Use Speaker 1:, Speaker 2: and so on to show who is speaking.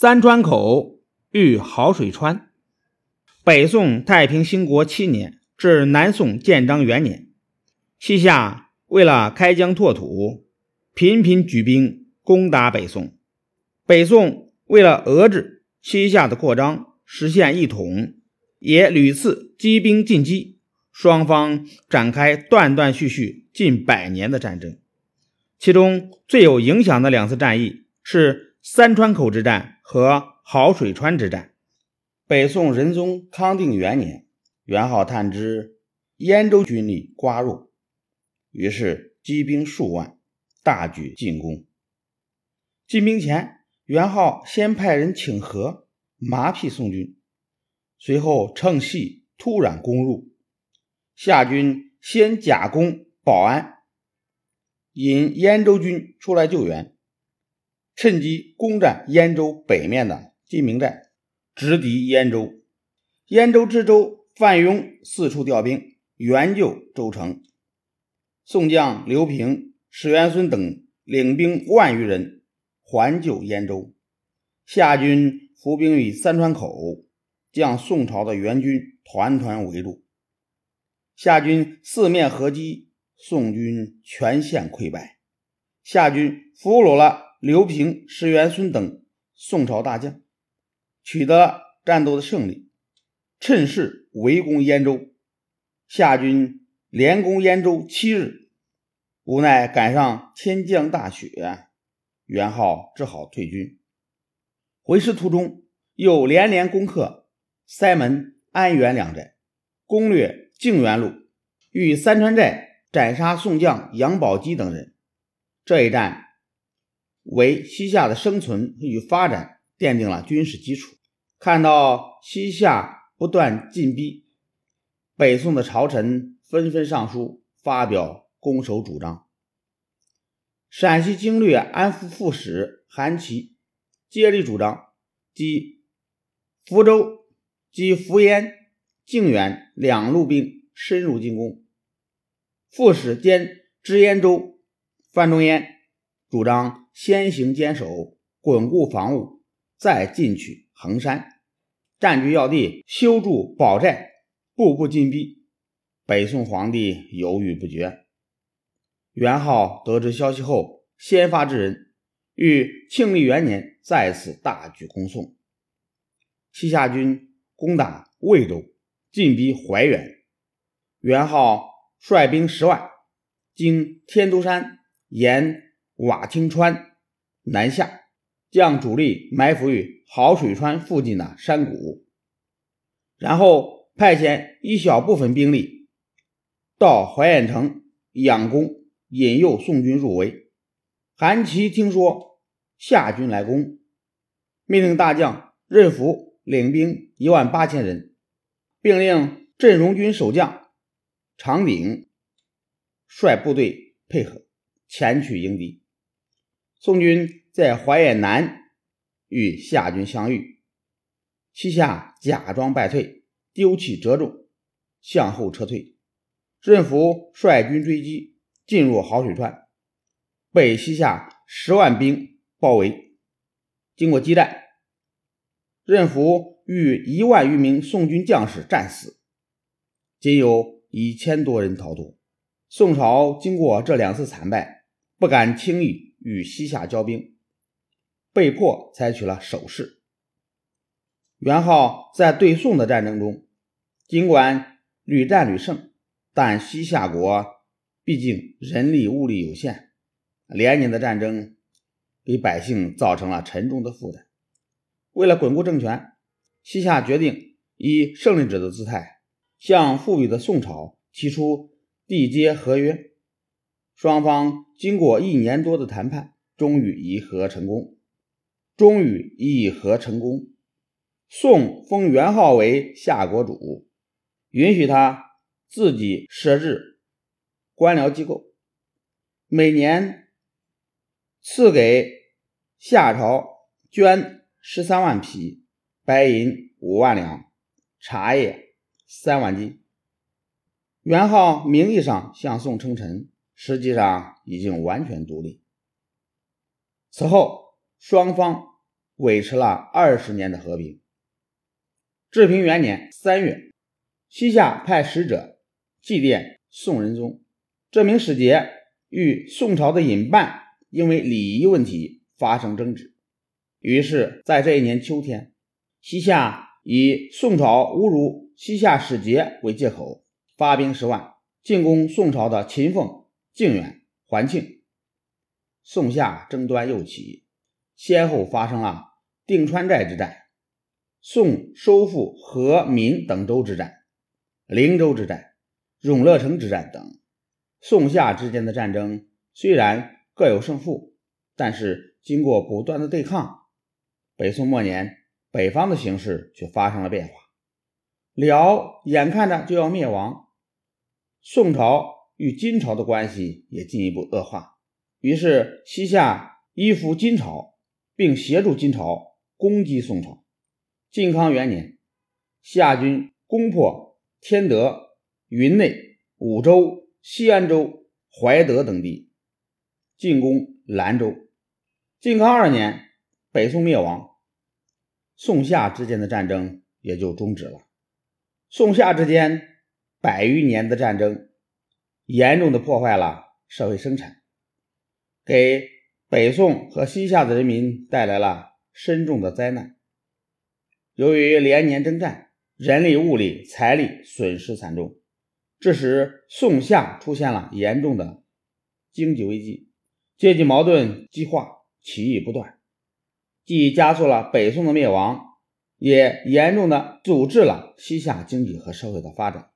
Speaker 1: 三川口遇好水川。北宋太平兴国七年至南宋建章元年，西夏为了开疆拓土，频频举兵攻打北宋。北宋为了遏制西夏的扩张，实现一统，也屡次积兵进击，双方展开断断续续近百年的战争。其中最有影响的两次战役是三川口之战和好水川之战。北宋仁宗康定元年，元昊探知燕州军力瓜弱，于是积兵数万，大举进攻。进兵前，元昊先派人请和，麻痹宋军，随后趁隙突然攻入。夏军先假攻保安，引燕州军出来救援，趁机攻占燕州北面的金明寨。直抵燕州，燕州知州范雍四处调兵援救州城。宋将刘平、史元孙等领兵万余人还救燕州。夏军伏兵于三川口，将宋朝的援军团团围住。夏军四面合击，宋军全线溃败。夏军俘虏了刘平、石元孙等宋朝大将。取得战斗的胜利，趁势围攻燕州。夏军连攻燕州七日，无奈赶上天降大雪，元昊只好退军。回师途中，又连连攻克塞门、安源两寨，攻略靖远路，与三川寨斩杀宋将杨宝基等人。这一战为西夏的生存与发展奠定了军事基础。看到西夏不断进逼，北宋的朝臣纷纷上书发表攻守主张。陕西经略安抚副使韩琦接力主张，即福州及福延、靖远两路兵深入进攻。副使兼知燕州范仲淹主张先行坚守，巩固防务，再进取。衡山占据要地，修筑堡寨，步步进逼。北宋皇帝犹豫不决。元昊得知消息后，先发制人，于庆历元年再次大举攻宋。西夏军攻打魏州，进逼怀远。元昊率兵十万，经天都山，沿瓦青川南下。将主力埋伏于好水川附近的山谷，然后派遣一小部分兵力到怀远城佯攻，引诱宋军入围。韩琦听说夏军来攻，命令大将任福领兵一万八千人，并令镇戎军守将长鼎率部队配合前去迎敌。宋军。在淮远南与夏军相遇，西夏假装败退，丢弃折重，向后撤退。任福率军追击，进入好水川，被西夏十万兵包围。经过激战，任福与一万余名宋军将士战死，仅有一千多人逃脱。宋朝经过这两次惨败，不敢轻易与西夏交兵。被迫采取了守势。元昊在对宋的战争中，尽管屡战屡胜，但西夏国毕竟人力物力有限，连年的战争给百姓造成了沉重的负担。为了巩固政权，西夏决定以胜利者的姿态，向富裕的宋朝提出缔结合约。双方经过一年多的谈判，终于议和成功。终于议和成功，宋封元昊为夏国主，允许他自己设置官僚机构，每年赐给夏朝绢十三万匹，白银五万两，茶叶三万斤。元昊名义上向宋称臣，实际上已经完全独立。此后。双方维持了二十年的和平。治平元年三月，西夏派使者祭奠宋仁宗。这名使节与宋朝的尹办因为礼仪问题发生争执，于是，在这一年秋天，西夏以宋朝侮辱西夏使节为借口，发兵十万进攻宋朝的秦凤、靖远、环庆。宋夏争端又起，先后发生了定川寨之战。宋收复和民等州之战、灵州之战、永乐城之战等，宋夏之间的战争虽然各有胜负，但是经过不断的对抗，北宋末年北方的形势却发生了变化。辽眼看着就要灭亡，宋朝与金朝的关系也进一步恶化，于是西夏依附金朝，并协助金朝攻击宋朝。靖康元年，夏军攻破天德、云内、武州、西安州、怀德等地，进攻兰州。靖康二年，北宋灭亡，宋夏之间的战争也就终止了。宋夏之间百余年的战争，严重的破坏了社会生产，给北宋和西夏的人民带来了深重的灾难。由于连年征战，人力、物力、财力损失惨重，致使宋夏出现了严重的经济危机，阶级矛盾激化，起义不断，既加速了北宋的灭亡，也严重的阻滞了西夏经济和社会的发展。